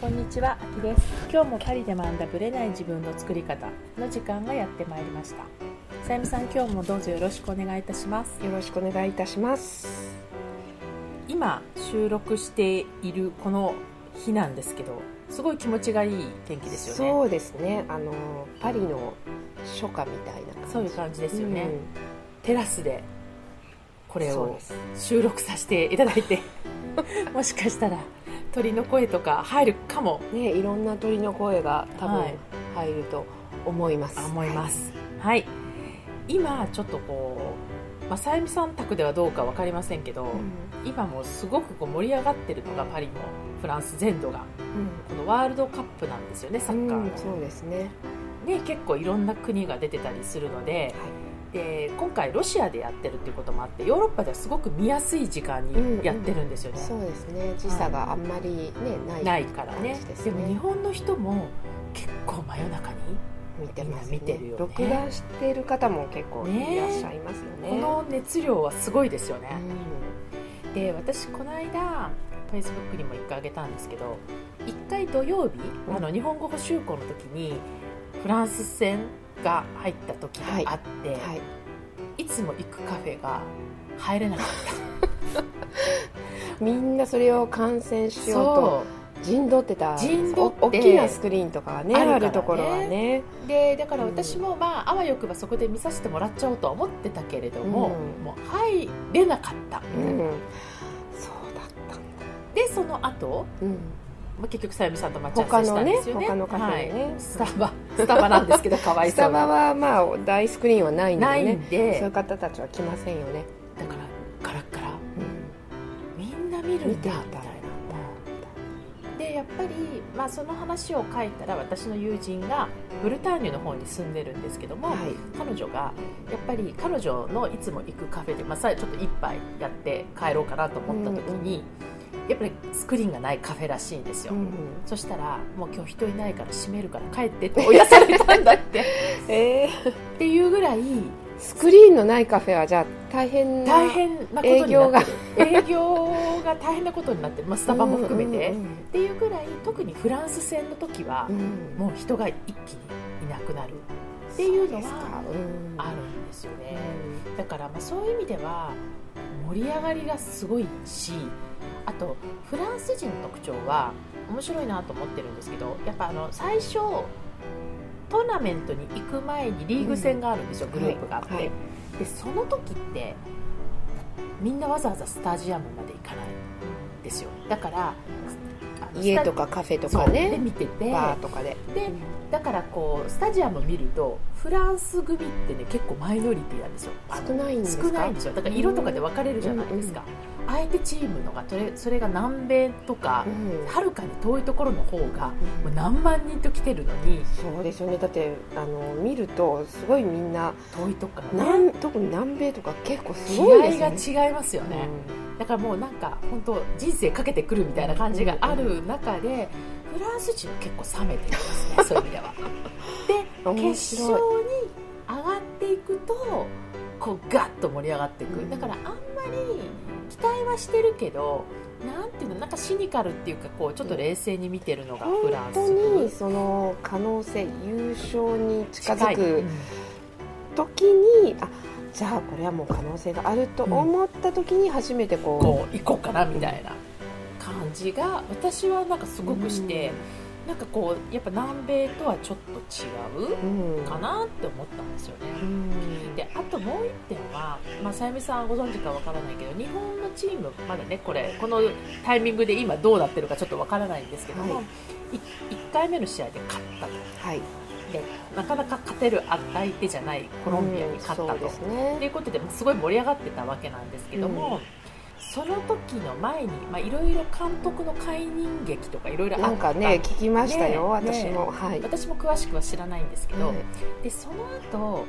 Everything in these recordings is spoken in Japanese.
こんにちは、あきです。今日もパリで学んだブレない自分の作り方の時間がやってまいりました。さゆみさん、今日もどうぞよろしくお願いいたします。よろしくお願いいたします。今収録しているこの日なんですけど、すごい気持ちがいい天気ですよね。そうですね。あのパリの初夏みたいな感じ。そういう感じですよね。うんテラスでこれを収録させていただいて、もしかしたら鳥の声とか入るかもね、いろんな鳥の声が多分はい入ると思います。思います。はい。今ちょっとこう、まあ、さゆみさん宅ではどうかわかりませんけど、はい。今もうすごくこう盛り上がってるのがパリのフランス全土がうんこのワールドカップなんですよねサッカーの、うんそうですね。で結構いろんな国が出てたりするのでで今回ロシアでやってるっていうこともあってヨーロッパではすごく見やすい時間にやってるんですよね、そうですね。時差があんまりねないないからね。感じでも日本の人も結構真夜中に見てますみんな見てるよね。録画してる方も結構いらっしゃいますよね。この熱量はすごいですよね、うで私この間フェイスブックにも1回あげたんですけど1回土曜日、うん。あの日本語補習校の時にフランス戦が入った時があって、んはい。い、つも行くカフェが入れなかっ みんなそれを観戦たしようと陣取ってた陣取ってお大きなスクリーンとかがねああるところはね。でだから私もまああわよくばそこで見させてもらっちゃおうとは思ってたけれども、うん。もう入れなかった、うん。そうだったんだ。でその後うんまあ結局さゆみさんと待ち合わせしたんですよね。他のね他のカフェでね。はい、スタバ。スタバなんですけどかわいスタそうな。バはまあ大スクリーンはないんでね。んで。そういう方たちは来ませんよね、だからガラッガラ。うみんな見るん、見てみたいな。でやっぱり、まあ、その話を書いたら私の友人がブルターニュの方に住んでるんですけども、はい。彼女がやっぱり彼女のいつも行くカフェで、まあ、さちょっと一杯やって帰ろうかなと思った時に、やっぱりスクリーンがないカフェらしいんですよ、うんそしたらもう今日人いないから閉めるから帰ってって追い出されたんだって。えー。っていうぐらいスクリーンのないカフェはじゃあ大変な大変なことになってる。営業が大変なことになってる、まあ、スタバも含めて、うんっていうぐらい特にフランス戦の時はうん。うんもう人が一気にいなくなる。っていうのはあるんですよね。だからまあそういう意味では盛り上がりがすごいしあとフランス人の特徴は面白いなと思ってるんですけどやっぱあの最初トーナメントに行く前にリーグ戦があるんですよ、うんグループがあって、はいはい。でその時ってみんなわざわざスタジアムまで行かないんですよ。だから家とかカフェとかねで見てて。バーとかで。でだからこうスタジアム見るとフランス組ってね結構マイノリティなんですよ。少ないんですか？少ないんですよ。だから色とかで分かれるじゃないですか、相手チームのがそれそれが南米とかうん。はるかに遠いところの方がもう何万人と来てるのに。そうですよね。だってあの見るとすごいみんな遠いとこからね南特に南米とか結構す気ごいですよね。合が違いますよね、だからもうなんか本当人生かけてくるみたいな感じがある中でフランス人は結構冷めてるんですね そういう意味では。で面決勝に上がっていくとこうガッと盛り上がっていく、うんだからあんまり期待はしてるけどなんていうのなんかシニカルっていうかこうちょっと冷静に見てるのがフラン本ス当にその可能性優勝に近づく近い。うん時にあじゃあこれはもう可能性があると思った時に初めてこう、こう行こうかなみたいな感じが私はなんかすごくして、なんかこうやっぱ南米とはちょっと違ううん。かなって思ったんですよね。うん。であともう一点は、まあ、さゆみさんご存知かわからないけど日本のチームまだねこれこのタイミングで今どうなってるかちょっとわからないんですけども、はい。い1回目の試合で勝ったと。はい。でなかなか勝てる相手じゃないコロンビアに勝ったと、うんね。いうことで、まあすごい盛り上がってたわけなんですけども、その時の前にまあいろいろ監督の解任劇とかいろいろなんかね聞きましたよ、ね。私も、はい、私も詳しくは知らないんですけど、はいでその後、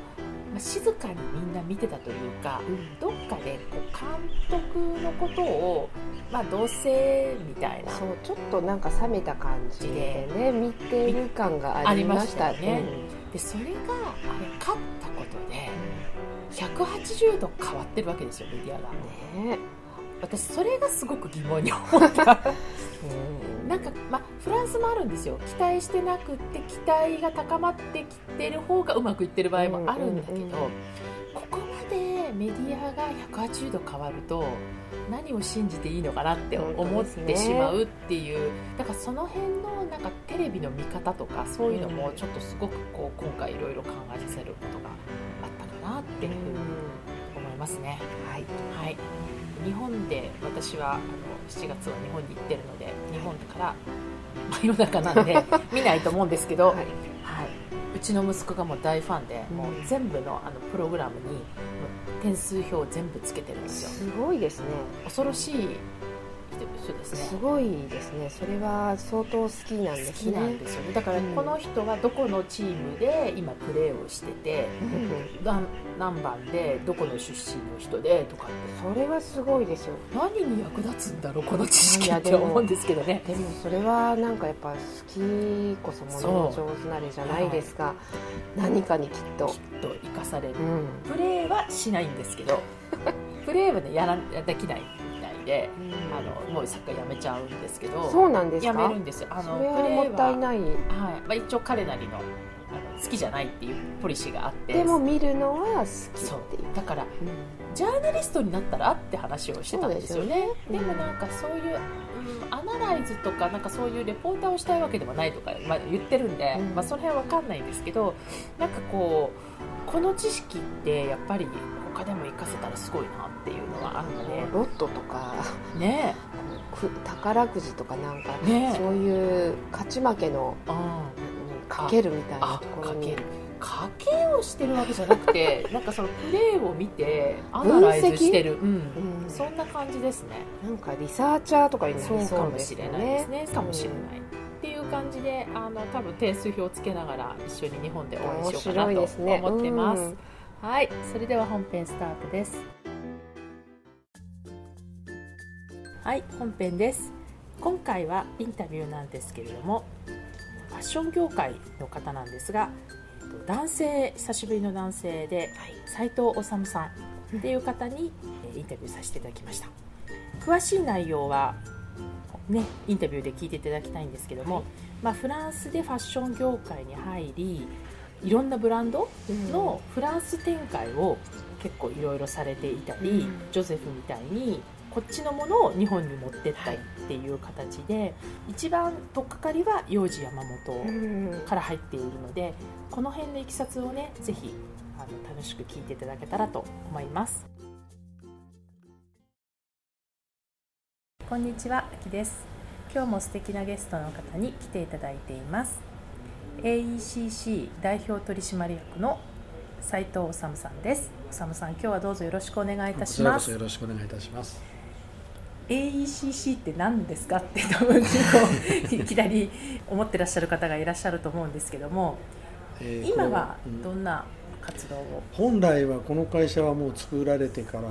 まあ静かにみんな見てたというかどっかでこう監督のことを、まあ、どうせみたいなそうちょっとなんか冷めた感じでね見てる感がありましたありましたよね。でそれがあれ勝ったことで180度変わってるわけですよメディアが。うんね私それがすごく疑問に思った。なんか、まあ、フランスもあるんですよ。期待してなくって期待が高まってきてる方がうまくいってる場合もあるんだけど、うんうん。うんここまでメディアが180度変わると何を信じていいのかなって思ってしまうっていう、だからその辺のなんかテレビの見方とかそういうのもちょっとすごくこう今回いろいろ考えさせることがあったかなっていうふうに思いますね。はい。はい、日本で私はあの7月は日本に行ってるので日本から真夜中なんで 見ないと思うんですけど、はい。はい。うちの息子がもう大ファンで、もう全部のあのプログラムに点数表を全部つけてるんですよ。すごいですね。恐ろしい人ですね。すごいですね。それは相当好きなんで好きすねなんですよね。だからこの人はどこのチームで今プレーをしててうん。何何番でどこの出身の人でとかって。それはすごいですよ。何に役立つんだろうこの知識って思うんですけどね。でもそれはなんかやっぱ好きこそものの上手なれじゃないですか。何かにきっと。きっと生かされる。うん。プレーはしないんですけど。プレーはねやらできないいであのもうサッカーやめちゃうんですけど。そうなんですか？やめるんですよ。あのプレーもったいない。はい。まあ、一応彼なりのあの好きじゃないっていうポリシーがあって。でも見るのは好きだからうジャーナリストになったらって話をしてたんですよね。そうですよね。でもなんかそういう、うん、アナライズとかなんかそういうレポーターをしたいわけではないとか、まあ、言ってるんで、うん。まあ、その辺は分かんないんですけどなんかこうこの知識ってやっぱり他でも活かせたらすごいなっていうのはあるので。んロットとかね。く宝くじとかなんかえね。えそういう勝ち負けのうんかけるみたいなあところに。かける。かけをしてるわけじゃなくて なんかそのプレーを見てアナライズしてる、うん。うん。そんな感じですね。なんかリサーチャーとかになりそうですよかもしれない。ですねねかもしれない、っていう感じであの多分点数表をつけながら一緒に日本で応援しようかなと思ってます。うん。はい。それでは本編スタートですはい本編です。今回はインタビューなんですけれどもファッション業界の方なんですがえっと男性久しぶりの男性で斉藤治さんっていう方にえーインタビューさせていただきました。詳しい内容はね、インタビューで聞いていただきたいんですけども、はい。まあ、フランスでファッション業界に入りいろんなブランドのフランス展開を結構いろいろされていたり、うん。ジョゼフみたいにこっちのものを日本に持ってったりっていう形で、一番取っかかりは幼児山本うん。から入っているのでこの辺のいきさつをねぜひあの楽しく聞いていただけたらと思います。こんにちは、あきです。今日も素敵なゲストの方に来ていただいています。AECC 代表取締役の斉藤治さんです。治さん今日はどうぞよろしくお願いいたしまこちらこそすよろしくお願いいたします。AECC って何ですかって多分結構いきなり思ってらっしゃる方がいらっしゃると思うんですけどもえー今はどんな活動を、本来はこの会社はもう作られてから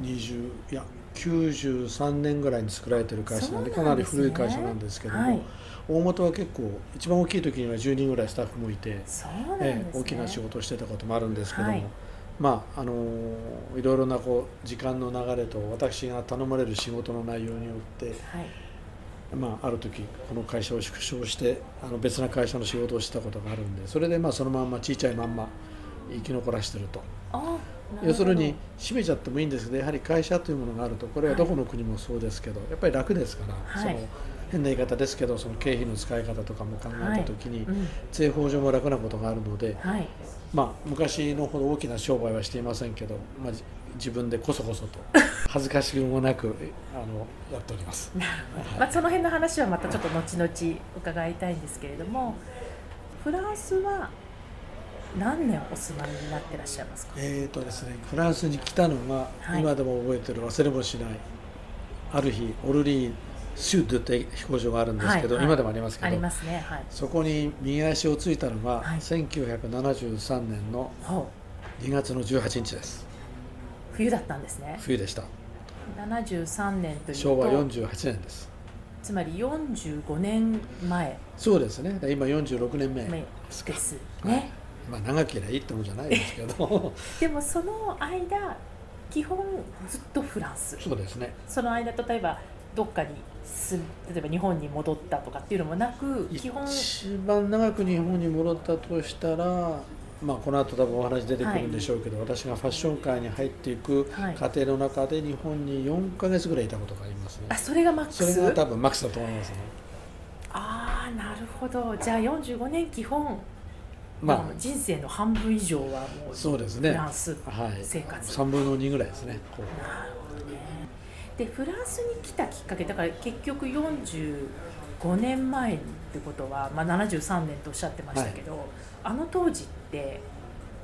20いや93年ぐらいに作られてる会社なんでかなんり古い会社なんですけども、はい、大元は結構一番大きい時には10人ぐらいスタッフもいて、ね、ええ大きな仕事をしてたこともあるんですけども、はいまああのーいろいろなこう時間の流れと私が頼まれる仕事の内容によってはい。まあ、ある時この会社を縮小してあの別な会社の仕事をしたことがあるんでそれでまあそのまんま小さいまんま生き残らしてると。要するに閉めちゃってもいいんですけどやはり会社というものがあるとこれはどこの国もそうですけど、やっぱり楽ですから、はい。その変な言い方ですけどその経費の使い方とかも考えた時に、うん。税法上も楽なことがあるので、はい。まあ、昔のほど大きな商売はしていませんけど、まあ、じ自分でこそこそと 恥ずかしげもなくあのやっております。まあ、その辺の話はまたちょっと後々伺いたいんですけれどもフランスは何年お住まいになってらっしゃいますか？えーとですね、フランスに来たのが、はい。今でも覚えてる忘れもしないある日オルリーシュードって飛行場があるんですけど、はいはい。今でもありますけどありますねはい。そこに右足をついたのが、はい。1973年のほ2月の18日です。う冬だったんですね。冬でした。73年というと昭和48年です。つまり45年前。そうですね。今46年目目ですか。ですね、まあ長ければいいってもんじゃないですけど。でもその間基本ずっとフランス。そうですね。その間例えばどっかに住む例えば日本に戻ったとかっていうのもなく基本一番長く日本に戻ったとしたらまあ、この後多分お話出てくるんでしょうけど、私がファッション界に入っていくはい。過程の中で日本に4か月ぐらいいたことがありますね。あそれがマックそスれが多分マックスだと思いますね。ああなるほど。じゃあ45年基本、まもう人生の半分以上はもあうそうですね。フランスはい。生活。3分の2ぐらいですね。なるほどねでフランスに来たきっかけだから結局45年前ってことは、まあ、73年とおっしゃってましたけど、あの当時って、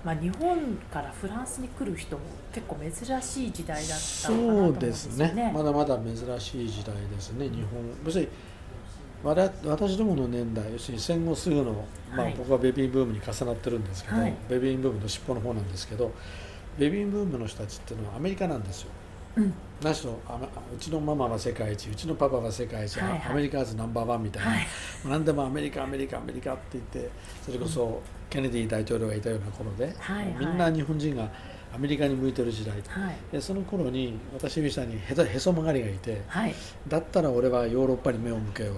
まあ、日本からフランスに来る人も結構珍しい時代だったのかなと思そうでうんですすよね。ね。まだまだ珍しい時代ですね日本。要するに私どもの年代要するに戦後すぐの、まあはい、僕はベビーブームに重なってるんですけど、はい。ベビーブームの尻尾の方なんですけどベビーブームの人たちっていうのはアメリカなんですよ。うん。なしとあまうちのママは世界一うちのパパは世界一、はいはい。アメリカーズナンバーワンみたいな、はい。何でもアメリカアメリカアメリカって言ってそれこそケネディ大統領がいたような頃で、はいはい。みんな日本人がアメリカに向いてる時代はい。でその頃に私みたいにへそへそ曲がりがいてはい。だったら俺はヨーロッパに目を向けよう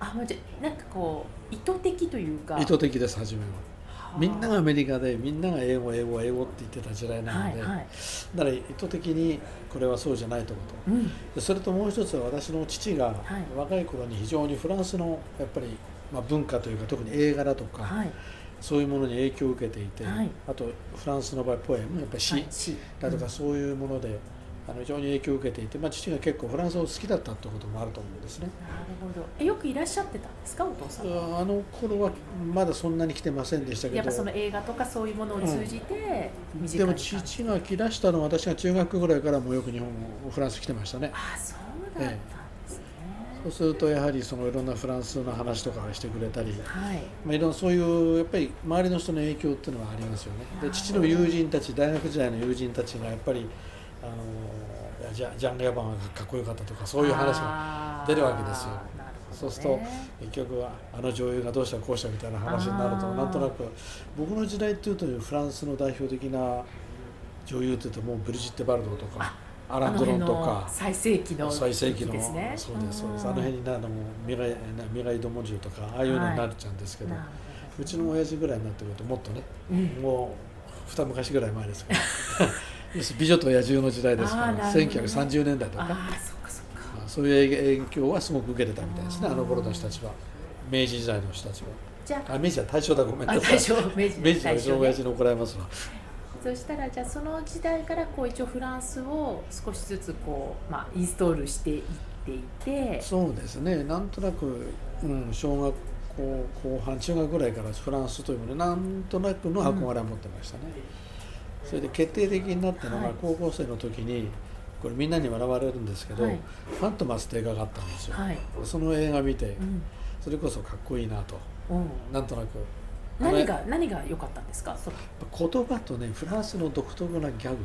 あもうじゃなんかこう意図的というか。と意図的です初めは。はあみんながアメリカでみんなが英語英語英語って言ってた時代なので、はいはい。だから意図的にこれはそうじゃないと思うとうん。でそれともう一つは私の父がはい。若い頃に非常にフランスのやっぱり、まあ、文化というか特に映画だとか、はい。そういうものに影響を受けていて、はい。あとフランスの場合ポエムやっぱり詩だとかそういうもので、あの非常に影響を受けていて、まあ、父が結構フランスを好きだったってこともあると思うんですね。なるほど。えよくいらっしゃってたんですかお父さんは？あの頃はまだそんなに来てませんでしたけど。やっぱその映画とかそういうものを通じて身近でも父が来だしたのは私が中学ぐらいからもうよく日本フランス来てましたね。あそうだったんですね、そうするとやはりそのいろんなフランスの話とかをしてくれたり、はい。まあ、いろんなそういうやっぱり周りの人の影響っていうのはありますよね。で父の友人たち大学時代の友人たちがやっぱりあのジャジャン・レアバンがかっこよかったとかそういう話がが出るわけですよ。そうすると結局はあの女優がどうしたこうしたみたいな話になるとなんとなく僕の時代っていうとフランスの代表的な女優っていうともうブリジッテ・バルドーとかアラン・ドロンとか最盛期の最盛期のねそうですそうです。んあの辺になるのもミライなミライ・ド・モンジュとかああいうのになっちゃうんですけど、なるうちの親父ぐらいになってくるともっとねうん。もう二昔ぐらい前ですから美女と野獣の時代ですから、ね。1930年代とか。そういう影響はすごく受けてたみたいですね。あの頃の人たちは。明治時代の人たちは。じゃあ。あ明治は大正だごめんなさい。明治明治大正ね父に怒られますわ。そしたらじゃあその時代からこう一応フランスを少しずつこう、まあ、インストールしていっていて。そうですね。なんとなく、うん、小学校後半中学ぐらいからフランスというものになんとなくの憧れを持ってましたね、それで決定的になったのがはい。高校生の時にこれみんなに笑われるんですけど「はい。ファントマス」って映画があったんですよ、はい、その映画見てうん。それこそかっこいいなとう。ん、なんとなく。何あが何が良かったんですか？言葉とねフランスの独特なギャグ。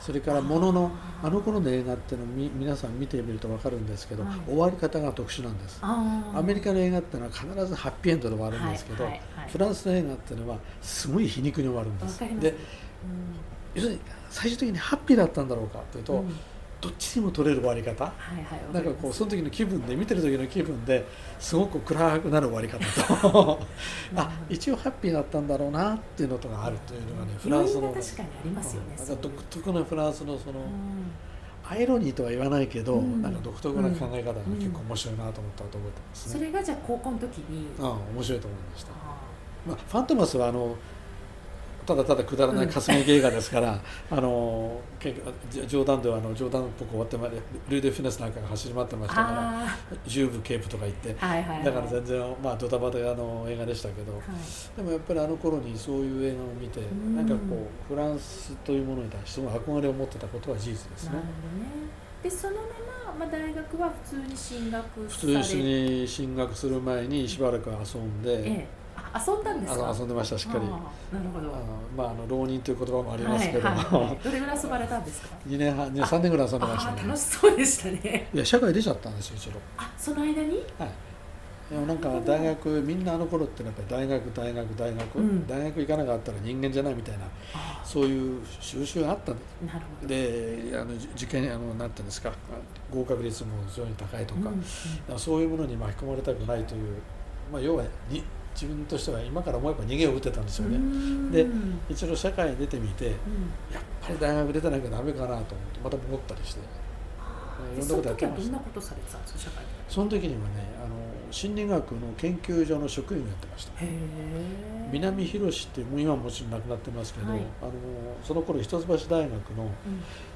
それからもののあの頃の映画っていうのをみ皆さん見てみると分かるんですけど、はい。終わり方が特殊なんです。アメリカの映画っていうのは必ずハッピーエンドで終わるんですけど、フランスの映画っていうのはすごい皮肉に終わるんです。で要するに最終的にハッピーだったんだろうかというと、うん。うんどっちにも取れる終わり方？はいはいなんかこうわその時の気分で見てる時の気分ですごく暗くなる終わり方と。あ一応ハッピーだったんだろうなっていうのとがあるというのがねフランスの確かにありますよね独特なフランスのその、うん。アイロニーとは言わないけど、うん。なんか独特な考え方が結構面白いなと思ったと覚えてますね、それがじゃあ高校の時に。うん面白いと思いました。あ。まあ、ファントマスはあのただただくだらない霞劇映画ですから、あのけじ冗談ではあの冗談っぽく終わってまでルイ・デ・フィネスなんかが走り回ってまーしたからあジューブ・ケープとか言って。ーはいはいはい。だから全然、まあ、ドタバタあの映画でしたけどはい。でもやっぱりあの頃にそういう映画を見てん。なんかこうフランスというものに対してすごい憧れを持ってたことは事実ですね。でそのまま、まあ、大学は普通に進学普通に進学する前にしばらく遊んで、ええ。あ遊んだんですか？あの遊んでましたしっかり。なるほど。あのまああの浪人という言葉もありますけど、はいはいはい、どれぐらい遊ばれたんですか？2年半ね3年ぐらい遊んでましたね。楽しそうでしたね。いや社会出ちゃったんですよ一度あその間に？はい。でもなんか大学みんなあの頃ってやっぱり大学大学大学、うん。大学行かなかったら人間じゃないみたいなあそういう収集があった。んですなるほど。であのじ受験あのなんていうんですか？合格率も非常に高いとか,、うんうん。そういうものに巻き込まれたくないという、まあ、要はに自分としては今から思えば逃げを打ってたんですよね、うん。でうん一度社会に出てみてやっぱり大学出てなきゃダメかなと思ってまた戻ったりして。いろんなことやってました。でその時はどんなことされてたんですか社会でその時にはねあの心理学の研究所の職員をやってました。南広志ってもう今はもちろん亡くなってますけど、はい。あのその頃一橋大学のうん。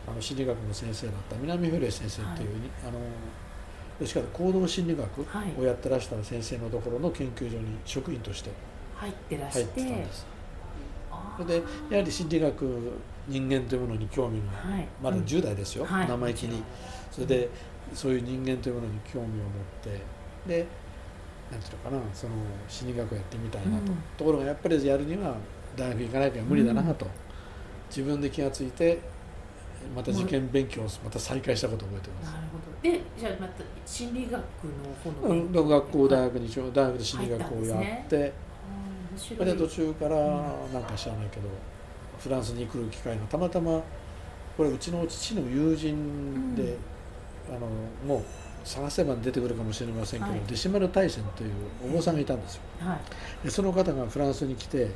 あの心理学の先生だった南広志先生っていう、あのどっちかというと行動心理学はい。をやってらした先生のところの研究所に職員として入ってら入しっててたんですそれでやはり心理学人間というものに興味がはい。まだうん。10代ですよ、はい。生意気に。それでそういう人間というものに興味を持ってでなんていうのかなその心理学をやってみたいなと、うん。ところがやっぱりやるには大学行かなきゃ無理だなと、自分で気がついてまた受験勉強をまた再開したことを覚えてますでじゃあまた心理学の方のうん、学校大はい学に一応大学で心理学をやって、入ったんで途中からなんか知らないけど、フランスに来る機会がたまたまこれうちの父の友人で、うん。あのもう探せば出てくるかもしれませんけど、はい。デシマル大仙というお坊さんがいたんですよ。はい。でその方がフランスに来てはい。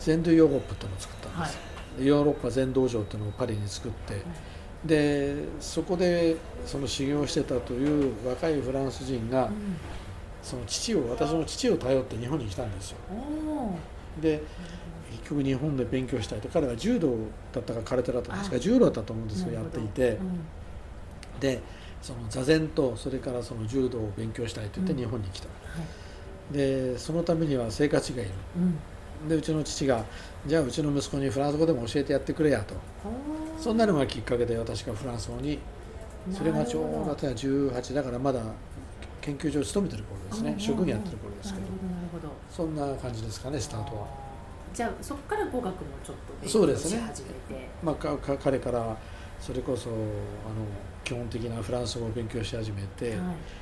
全土ヨーロップっていうのを作ったんです。ヨーロッパ全道場っていうのをパリに作って、でそこでその修行してたという若いフランス人が、うん。その父を私の父を頼って日本に来たんですよ。で結局日本で勉強したいと彼は柔道だったか空手だったんですかあ柔道だったと思うんですけどなるほど。やっていて。うん。でその座禅とそれからその柔道を勉強したいと言ってうん。日本に来た、はい。でそのためには生活費がいるうん。でうちの父がじゃあうちの息子にフランス語でも教えてやってくれやとそんなのがきっかけで私がフランス語にそれがちょうど私は18だからまだ研究所に勤めてる頃ですね。職員やってる頃ですけど。そんな感じですかねスタートは。じゃあそこから語学もちょっと勉強そうですね。し始めて。まあ、かか彼からそれこそあの基本的なフランス語を勉強し始めて、はい。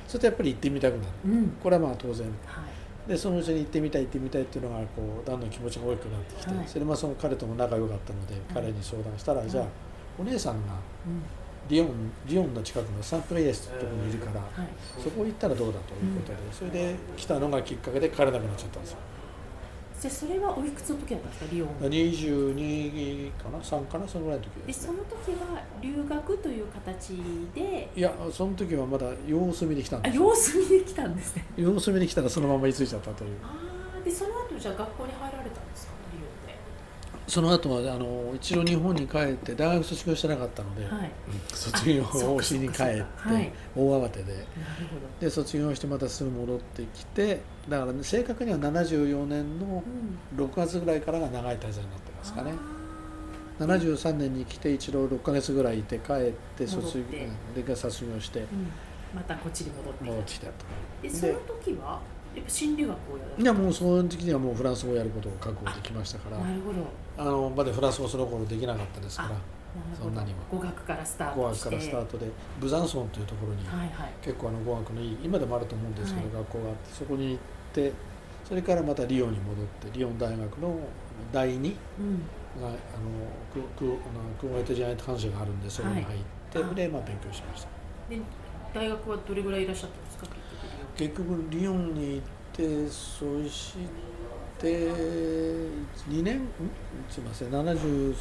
それとやっぱり行ってみたくなる。うん。これはまあ当然。はい。でそのうちに行ってみたい行ってみたいっていうのがこうだんだん気持ちが大きくなってきて、はい。それもその彼とも仲良かったので、彼に相談したら、はい。じゃあお姉さんがうん。リヨンリヨンの近くのサンプレイエスってところにいるから、はい。そこ行ったらどうだということで、それで来たのがきっかけで帰れなくなっちゃったんですよ。じゃあそれはおいくつの時だったんですかリオン。22かな？3かな？そのぐらいの時でですその時は留学という形で？いやその時はまだ様子見に来たんあですよ。様子見で来たんですね。様子見に来たらそのまま居ついちゃったという。ああでその後じゃあ学校に入られたんですかリオンでその後はあの一度日本に帰って大学卒業してなかったので、はい。卒業をしに帰って大慌てで。で卒業してまたすぐ戻ってきてだから、ね、正確には74年のうん。6月ぐらいからが長い滞在になってますかね。あー。73年に来て一度6ヶ月ぐらいいて帰って卒業で卒業して。うん。またこっちに戻って戻ってきたと。でその時はやっぱ心理学をやるいやもうその時にはもうフランス語をやることを覚悟できましたから。なるほどあのまだフランス語その頃できなかったですからそんなには。語学からスター語学トして。からスタートでブザンソンというところにはいはい。結構あの語学のいい今でもあると思うんですけど、はい。学校があってそこに行ってそれからまたリヨンに戻ってリヨン大学の第2うん。があのククあのクーエトジャイアント関係があるんでそこに入って、はい。で、まあ、勉強しました。で大学はどれぐらいいらっしゃったんですか結局結局リヨンに行ってそして2年？ん？すみません。73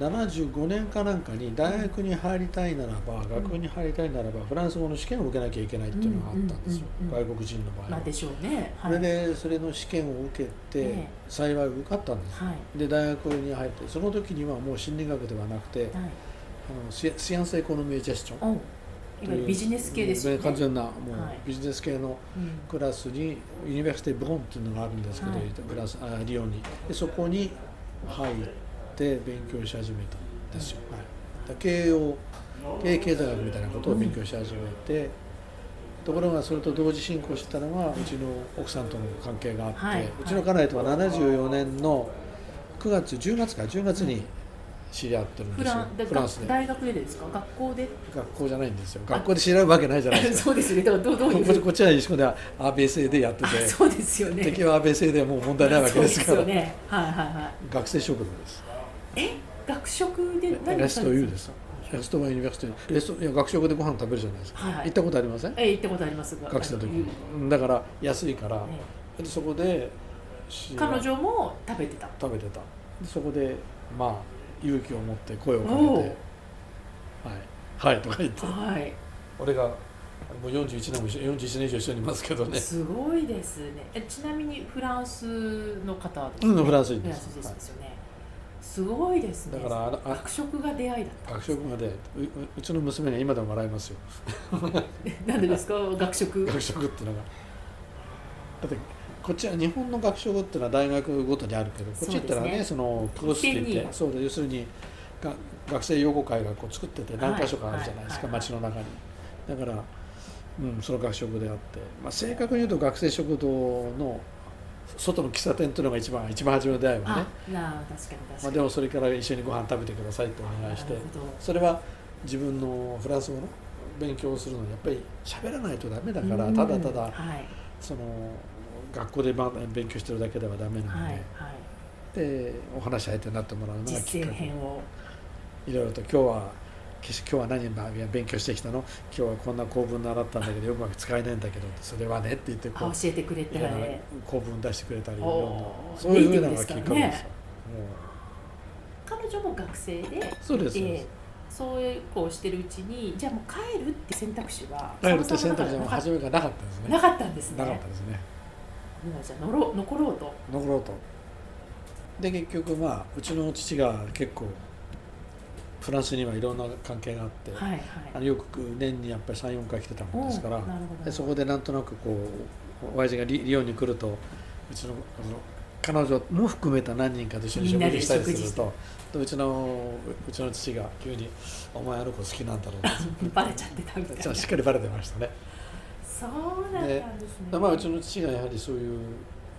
75年かなんかに大学に入りたいならば、学部に入りたいならばフランス語の試験を受けなきゃいけないっていうのがあったんですよ、うんうんうんうん。外国人の場合は。まあでしょうね。それでそれの試験を受けて、ええ幸い受かったんです、はい。で大学に入ってその時にはもう心理学ではなくて、はい。あのシシアンスエコノミージェスチョン。おいわゆるビジネス系ですよね。完全なもうはい。ビジネス系のうん。クラスにユニバーシティ・ブロンっていうのがあるんですけど、はい。クラスあリヨンに。でそこに入って勉強し始めたんですよ、はい、だ経営を経営経済学みたいなことを勉強し始めて、ところがそれと同時進行してたのはうちの奥さんとの関係があって、はい。うちの家内とは74年の9月10月か10月に知り合ってるんフですよ。ランでフランスで。大学でですか？学校で？学校じゃないんですよ。学校で知り合うわけないじゃないですか。そうですよね。どうどうどういう こっちは一緒で ABC でやってて。あそうですよね。敵は ABC でもう問題ないわけですから。そうですよね。はいはいは学生食堂です。いえ？学食で何レストをされるんです。すレストバンユニバーシティ。レストいや学食でご飯食べるじゃないですか、はいはい。行ったことありません？え行ったことあります。が学生の時あにだから安いから、えでそこで彼女も食べてた。食べてた。でそこでまあ勇気を持って声をかけておう「はい」はい、とか言って。はい。俺がもう41年も一緒41年以上一緒にいますけどね。すごいですね。えちなみにフランスの方ですうんフランス人フランスですですよね、すごいですね。だからあのあ学食が出会いだった学食までうううちの娘には今でも笑いますよ。なんでですか？学食。学食ってのが。だってこっちは日本の学食っていうのは大学ごとにあるけどこっち行ったらねそのクロスって言ってそうで要するにが学生養護会がこう作ってて何箇所かあるじゃないですか、街の中に。だから、うん、その学食であって、まあ、正確に言うと学生食堂の外の喫茶店っていうのが一番一番初めの出会いはね。まあ、でもそれから一緒にご飯食べてくださいってお願いしてそれは自分のフランス語の勉強をするのにやっぱり喋らないとダメだからうんただただはい。その学校でま勉強してるだけではダメなのはいで,、はい。でお話し相手になってもらうのがき実践っかけ。編を。いろいろと今日は今日は何勉強してきたの？今日はこんな構文習ったんだけど よく使えないんだけどそれはねって言ってこうあ教えてくれて。いろんなはい構文出してくれたりいろんな。そういうふうなのがきっかけですよ。ネイティブですも彼女も学生でうそうです、えそういうこうしてるうちにじゃあもう帰るって選択肢は帰るって選択肢も初めからなかったですね。なかったんですね。なかったですねもうじゃあ乗ろう残ろうと。残ろうと。で結局まあうちの父が結構フランスにはいろんな関係があって、はいはい。あのよく年にやっぱり34回来てたもんですからおーなるほど。でそこでなんとなくこう親父がリリヨンに来るとうちのあの彼女も含めた何人かと一緒に食事したりするとでうちのうちの父が急に「お前あの子好きなんだろう」っ てバレちゃってたみたいじゃなあしっかりバレてましたね。そうだったんですね。まあ、うちの父がやはりそういう、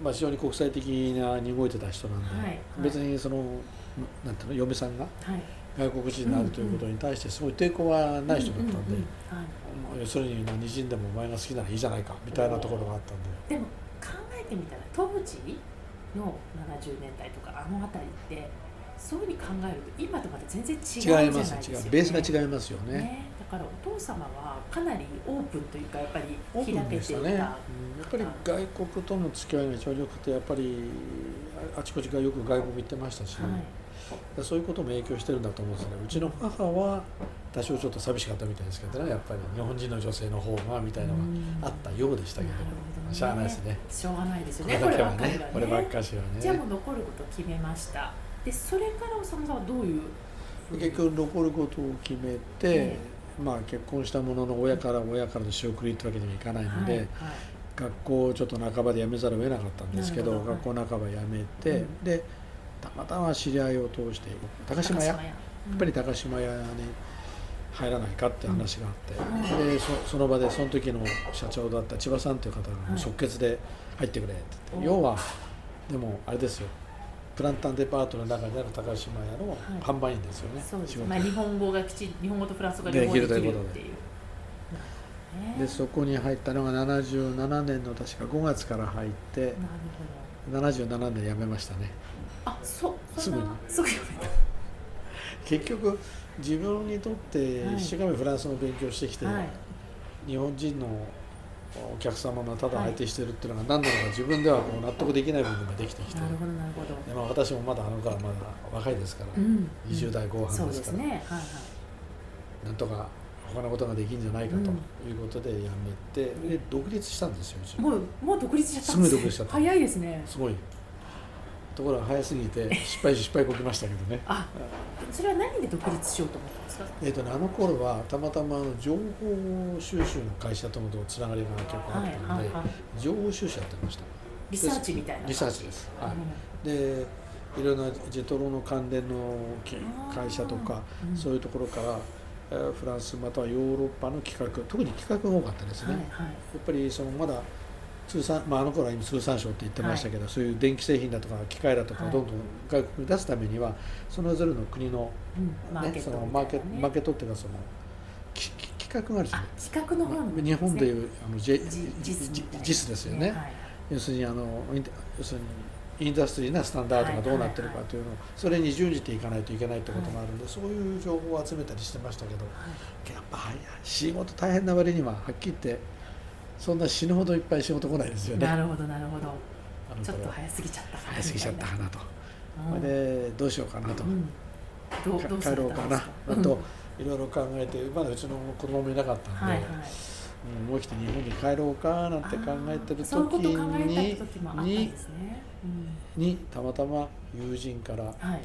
まあ、非常に国際的なに動いてた人なんで、はいはい。別にそのなんていうの嫁さんがはい。外国人になるということに対してすごい抵抗はない人だったんで、要するに何人でもお前が好きならいいじゃないかみたいなところがあったんで。でも考えてみたら当時の70年代とかあの辺りってそういうふうに考えると今とまた全然違うじゃない違います違う。ベースが違いますよね。ねだからお父様はかなりオープンというかやっぱり開けいた、ね、うん。やっぱり外国との付き合いが非常に良くてやっぱりああちこちがよく外国行ってましたし、はい。そういうことも影響してるんだと思うんですね。うちの母は多少ちょっと寂しかったみたいですけどね。やっぱり日本人の女性の方がみたいなのがあったようでしたけどね。しゃあないですね。しょうがないですよこね。こればっかりはね。こればっかしはじゃあねもう残ることを決めました。でそれからおさむさんはどういう結局残ることを決めて、えまあ結婚したものの親から親からの仕送りってわけにはいかないので、はいはい。学校をちょっっと半ばで辞めざるを得なかったんですけどなるほど。学校半ば辞めて、うん。でたまたま知り合いを通して高島屋。やっぱり高島屋に入らないかって話があって、でそその場でその時の社長だった千葉さんという方がはい即決で入ってくれって言って、お要はでもあれですよプランタンデパートの中にある高島屋の販売員ですよね、そうです。まあ、日本語がきち日本語とフランス語が両方できるっていう。ね。でそこに入ったのが77年の確か5月から入ってなる77年で辞めましたね。あそうそんな？すぐ読めた。結局自分にとってはい。一生懸命フランスの勉強してきて、はい。日本人のお客様がただ相手してるっていうのが何なのか自分ではこう納得できない部分ができてきてなるほどなるほど。でまあ、私もまだあの頃はまだ若いですから、うん20代後半ですから。すね。はいはい。なんとか他のことができるんじゃないかということで辞めて、で独立したんですようちもうもう独立しちゃったんですすぐ独立しちゃった。早いですね。すごいところが早すぎて失敗し失敗こきましたけどね。あそれは何で独立しようと思ったんですか？えーとね、あの頃はたまたま情報収集の会社とのつながりが結構あはいったので、はいはい情報収集やってました。リサーチみたいな。リサーチです、はうん。い、でいろんなジェトロの関連のき会社とか、うん。そういうところから、えーフランスまたはヨーロッパの企画特に企画が多かったですね、はいはい。やっぱりそのまだ通産、まあ、あの頃は今通産省って言ってましたけど、そういう電気製品だとか機械だとかはい。どんどん外国に出すためにはそれぞれの国の,、ね、そのマーケマーケットっていうかそのきき企画があるんですよ企画の方の日本でういうあの、J、JIS ですよね、はい。要するにあのインタ要するにインダストリーなスタンダードがどうなってるかというのをそれに準じていかないといけないってこともあるんで、そういう情報を集めたりしてましたけどやっぱ仕事大変な割にははっきり言ってそんな死ぬほどいっぱい仕事来ないですよね。なるほどなるほど。ちょっと頃早すぎちゃった。早すぎちゃったかなと。うんでどうしようかなと、うん。どど帰ろうかな。あといろいろ考えてまだうちの子供もいなかったんで、はいはい。うん思い切って日本に帰ろうかなんて考えてる時にににたまたま友人からはい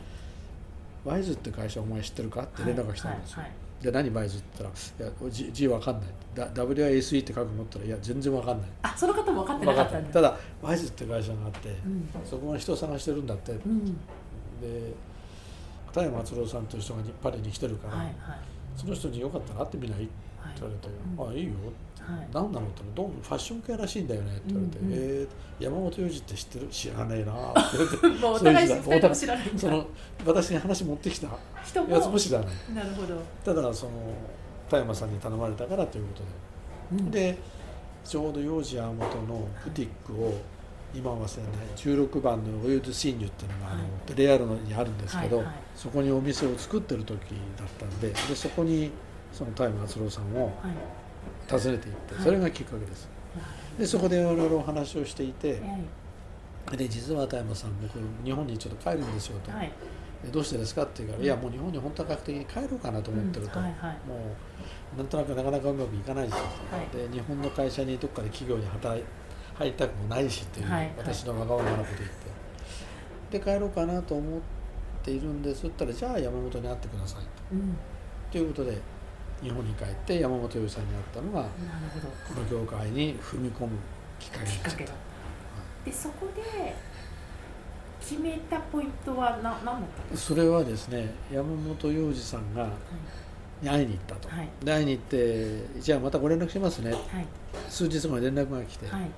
「ワイズって会社お前知ってるか?」って連絡が来たんですよ。はいはいで何ワイズって言ったら「いや字字わかんない」だ WISE って書くのったら「いや全然わかんない」あその方も分かってなかったんだ。ったただワイズって会社があって、うん。そこが人を探してるんだって、うん。で片山松郎さんという人がにパリに来てるから、はいはい。その人によかったら会ってみないってはい？言われて「うんあいいよ」はい。何なのって言ったらどうもファッション系らしいんだよね」って言われて「うんうん。えー山本洋次って知ってる？知らねえな」って。言ってもうお互いその私に話持ってきたやつも知らない。なるほど。ただその田山さんに頼まれたからということで、うん。でちょうど幼児山本のブティックを今忘れない16番のオイルドシンニュっていうのがあの、はい。レアルのにあるんですけど、はいはい。そこにお店を作ってる時だったんででそこにその田山敦郎さんをはい。訪ねていってはい。それがきっかけです。でそこでいろいろお話をしていてはい。で実は田山さん僕日本にちょっと帰るんですよと、どうしてですかって言うから、い。やもう日本に本当は確定に帰ろうかなと思ってると、うんはいはい。もうなんとなくなかなかうまくいかないですよ、はい。で日本の会社にどっかで企業に働い入りたくもないしっていう、はい。はい私のわがままなこと言って。で帰ろうかなと思っているんですったらじゃあ山本に会ってくださいうん。ということで日本に帰って山本洋次さんに会ったのがこの業界に踏み込むきっかけになっちゃった。でそこで決めたポイントはな何だったそれはですね山本洋次さんが会いに行ったと、はい。で会いに行ってじゃあまたご連絡しますね。はい。数日後に連絡が来て、はい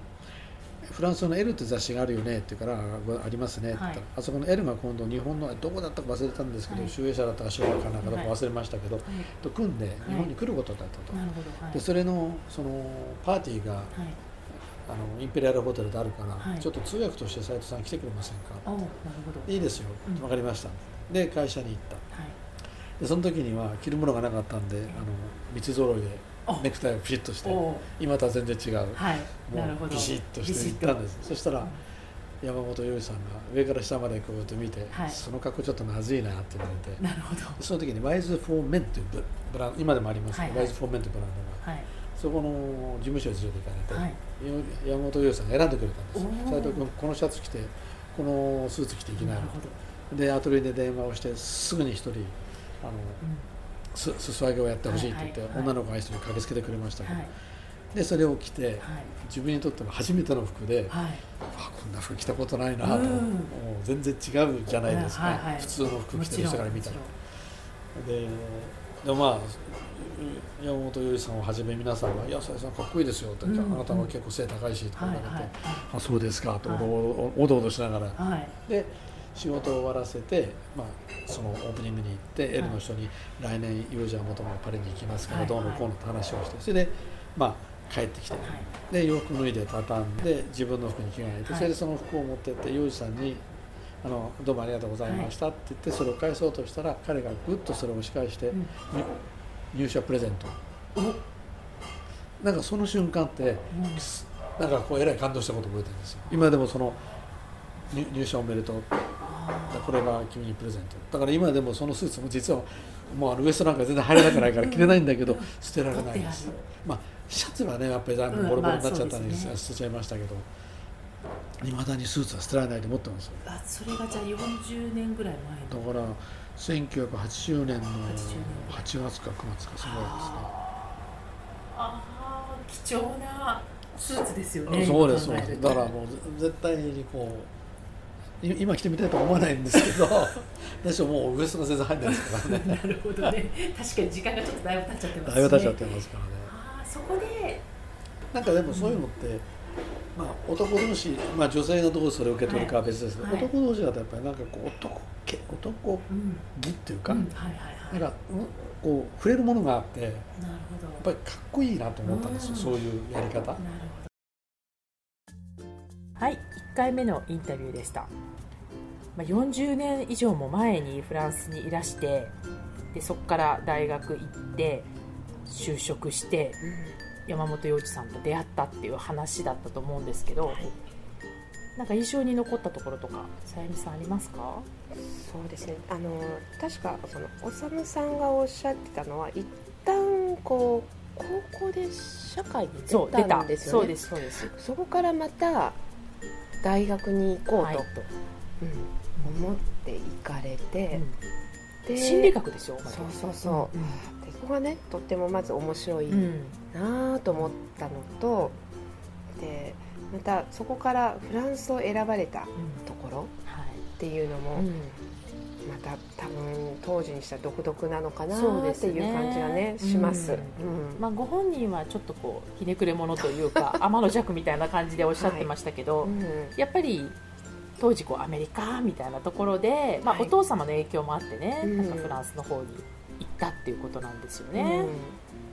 フランスの L って雑誌があるよねって言うからあありますねって言ったら、はい。あそこの L が今度日本のどこだったか忘れたんですけど、はい。集英社だったか昭和かなんかどこはい忘れましたけど、はい。と組んで日本に来ることだったと、でそれのそのパーティーがはい。あのインペリアルホテルであるから、はい。ちょっと通訳として斉藤さん来てくれませんか？おなるほど。いいですよ、うん。分かりました。で会社に行った。はい。でその時には着るものがなかったんであの道揃いであネクタイをピシッとしてお今とは全然違う。はい。もうほど。ビシッとして行ビシッったんです。そしたら山本洋次さんが上から下までこうやって見て、はい。その格好ちょっとまずいなって言われてなるほど。その時にワイズ・フォー・メンというブブランド今でもありますけど、はいはい。ワイズ・フォー・メンというブランドが。はい。そこの事務所に連れて行かれて、はい。山本洋次さんが選んでくれたんですよ。おー。斉藤君このシャツ着てこのスーツ着ていきなよ。でアトリエで電話をしてすぐに一人あのうんす裾上げをやってほしいって言って、はいはいはい。女の子が一人駆けつけてくれましたけど、はい。でそれを着てはい。自分にとっては初めての服で、はい。あこんな服着たことないなと、う。ん。もう全然違うじゃないですか、はいはい普通の服着てる人から見たら。もででもまあ山本由依さんをはじめ皆さんが「いや佐々さんかっこいいですよ」って、うんあなたは結構背高いし」とか言われてはいはい「あそうですか」とはいおどおおどおどしながら、はい。で仕事を終わらせて、まあ、そのオープニングに行って、L の人に「来年幼児はもともパリに行きますから、はい。どうのこうの」って話をしてそれでまあ帰ってきて、はい。で洋服脱いで畳んで自分の服に着替えて、はい。それでその服を持ってって幼児さんにあの「どうもありがとうございました」って言ってそれを返そうとしたら彼がぐっとそれを押し返して、入社プレゼント。おなんかその瞬間ってうん。なんかこうえらい感動したこと覚えてるんですよ。今でもその入入社おめでとうこれが君にプレゼント。だから今でもそのスーツも実はもうあのウエストなんか全然入れなくないから着れないんだけど捨てられないですまあシャツはねやっぱりだいぶうんボロボロになっちゃったんまあで捨てちゃいましたけどいまだにスーツは捨てられないと思ってますよ。あそれがじゃあ40年ぐらい前の。だから1980年の80 8月か9月かそのぐらいですね。ああ貴重なスーツですよね。そうですそうです。だからもう絶対にこうい今着てみたいとは思わないんですけど 私はもうウエストが全然入んないですからね。なるほどね。確かに時間がちょっとだいぶ経っちゃってますだいぶ経っちゃってますからね。ああそこで。なんかでもそういうのってまあ、男同士、まあ、女性がどうそれを受け取るかは別ですけど、はい。男同士だとやっぱりなんかこう男気男うん気っていうか、うん。はいはいはい。なんかうんこう触れるものがあってやっなるほど。ぱりかっこいいなと思ったんですよ、うん。そういうやり方。なるほど。はい1回目のインタビューでした、まあ、40年以上も前にフランスにいらしてでそこから大学行って就職して山本洋二さんと出会ったっていう話だったと思うんですけど、はい。なんか印象に残ったところとかさゆみさんありますか？そうですね。あの確かそのおさむさんがおっしゃってたのは一旦こう高校で社会に出たんですよね。そうですそうです。そこからまた大学に行こうと、はい。うん思って行かれて、で心理学でしょ？そうそうそう。でここがねとってもまず面白いうんうんなと思ったのとでまたそこからフランスを選ばれたうんところはいっていうのも、うん。また多分当時にしたら独特なのかなそうですねっていう感じがねします。ううん。まあ、ご本人はちょっとこうひねくれ者というか 天の弱みたいな感じでおっしゃってましたけど、うん。やっぱり当時こうアメリカみたいなところで、まあ、はい。お父様の影響もあってね、うん。なんかフランスの方に行ったっていうことなんですようね、ん。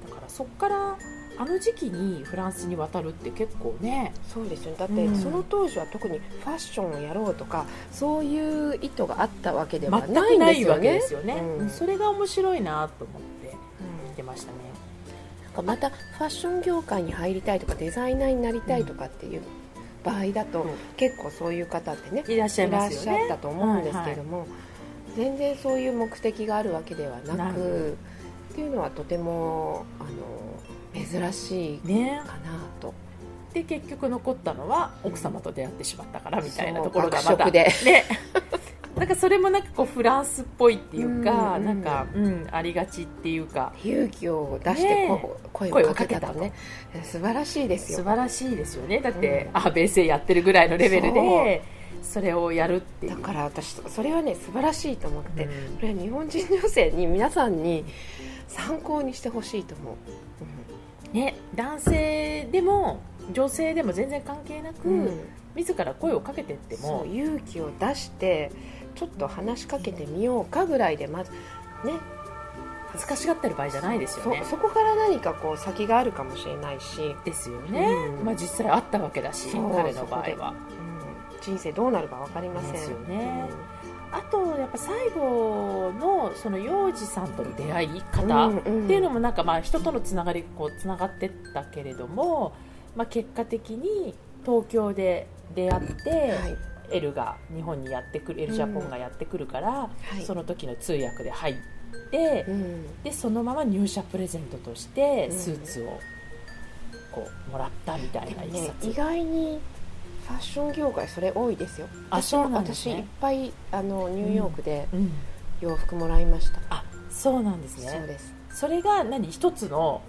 だからそこからあの時期にフランスに渡るって結構ね。そうですよ。ねだってうん。その当時は特にファッションをやろうとかそういう意図があったわけでは全ないんですよね。けですよね、うん。それが面白いなと思ってうん。見てましたね。なんかまたファッション業界に入りたいとかデザイナーになりたいとかっていう場合だと、うん。結構そういう方ってねいらっしゃいいらっしゃったと思うんですけれども、全然そういう目的があるわけではななくくっていうのはとてもあの珍しいねかなと。で結局残ったのは奥様と出会ってしまったからみたいなところがまた。ねなんかそれもなんかこうフランスっぽいっていうか、うんなんか、うん、ありがちっていうか。勇気を出してねこ声声をかけたと。ね素晴らしいですよ。素晴らしいですよね。だって、うんあ米西やってるぐらいのレベルでそれをやるってだから私それはね素晴らしいと思って、うん。これは日本人女性に皆さんに参考にしてほしいと思う、ね、男性でも女性でも全然関係なく、うん。うん自ら声をかけてってそもう勇気を出してちょっと話しかけてみようかぐらいでまずね恥ずかしがってる場合じゃないですよね。そそこから何かこう先があるかもしれないし、ですよね、うん。まあ、実際あったわけだし彼の場合は。うん、人生どうなるか分かりません。ですよね。あとやっぱ最後のその幼児さんとの出会い方、うんうん。っていうのもなんかまあ人とのつながりこうつながってったけれども、まあ、結果的に東京で出会って、はいエルが日本にやってくるエルジャポンがやってくるから、はい。その時の通訳で入って、うん。でそのまま入社プレゼントとしてうん。スーツをこうもらったみたいな一ね、冊、意外にファッション業界それ多いですよ。あ私もそうなんですね。私いっぱいあのニューヨークでうん、洋服もらいました、あそうなんですね。そうです。それが何？一つの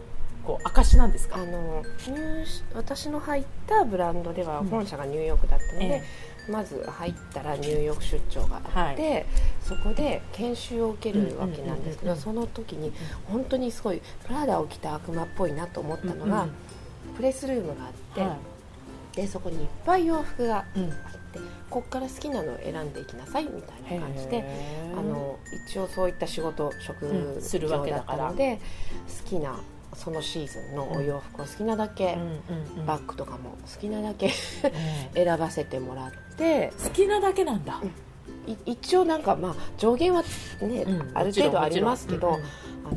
こう証なんですか？あの入私の入ったブランドではうん。本社がニューヨークだったので、えまず入ったらニューヨーク出張があって、そこで研修を受けるわけなんですけど、うんうんその時に本当にすごいプラダを着た悪魔っぽいなと思ったのが、うんプレスルームがあって、はでそこにいっぱい洋服がいうんあってこっから好きなのを選んでいきなさいみたいな感じであの一応そういった仕事職うん。するわ業だったので、好きなそのシーズンのお洋服を好きなだけ、うんうんうん。バッグとかも好きなだけうん選ばせてもらって。好きなだけなんだ、い一応なんかまあ上限はね、うん。ある程度ありますけど、あの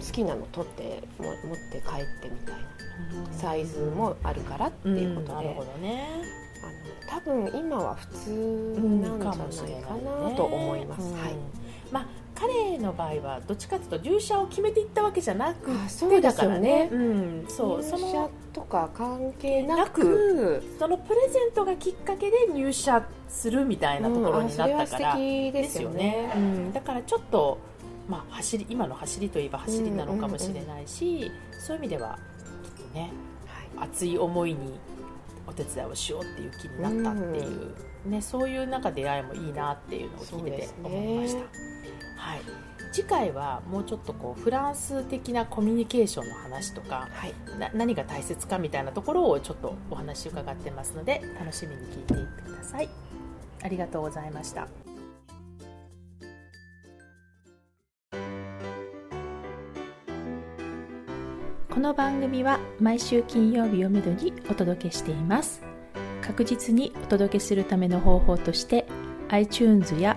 好きなの取っても持って帰ってみたいなサイズもあるからっていうことで、ん。なるほどね。あの多分今は普通なんじゃないかなと思います。うん。はい。まあ彼の場合はどっちかというと入社を決めていったわけじゃなくあそうだからうん、そう。そ入社のとか関係ななくそのプレゼントがきっかけで入社するみたいなところになったから、ですよね。うん、だからちょっと、まあ、走り今の走りといえば走りなのかもしれないし、そういう意味ではきっとねはい。熱い思いにお手伝いをしようっていう気になったっていう、ね、そういうなんか出会いもいいなっていうのを聞いてて思いました。はい。次回はもうちょっとこうフランス的なコミュニケーションの話とか、はい、な何が大切かみたいなところをちょっとお話伺ってますので楽しみに聞いていってください。ありがとうございました。この番組は毎週金曜日をめどにお届けしています。確実にお届けするための方法として iTunes や